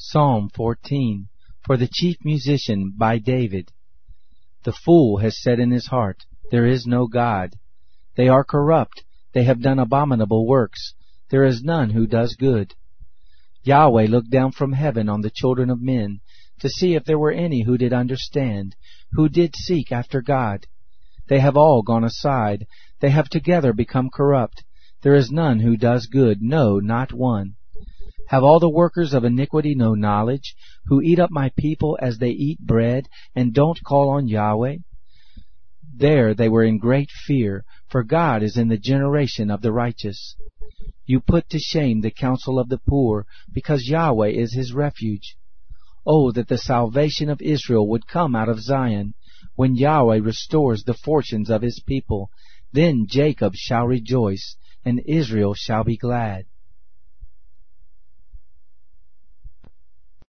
Psalm 14 For the chief musician by David. The fool has said in his heart, There is no God. They are corrupt, they have done abominable works. There is none who does good. Yahweh looked down from heaven on the children of men to see if there were any who did understand, who did seek after God. They have all gone aside, they have together become corrupt. There is none who does good, no, not one. Have all the workers of iniquity no knowledge, who eat up my people as they eat bread, and don't call on Yahweh? There they were in great fear, for God is in the generation of the righteous. You put to shame the counsel of the poor, because Yahweh is his refuge. Oh, that the salvation of Israel would come out of Zion, when Yahweh restores the fortunes of his people. Then Jacob shall rejoice, and Israel shall be glad.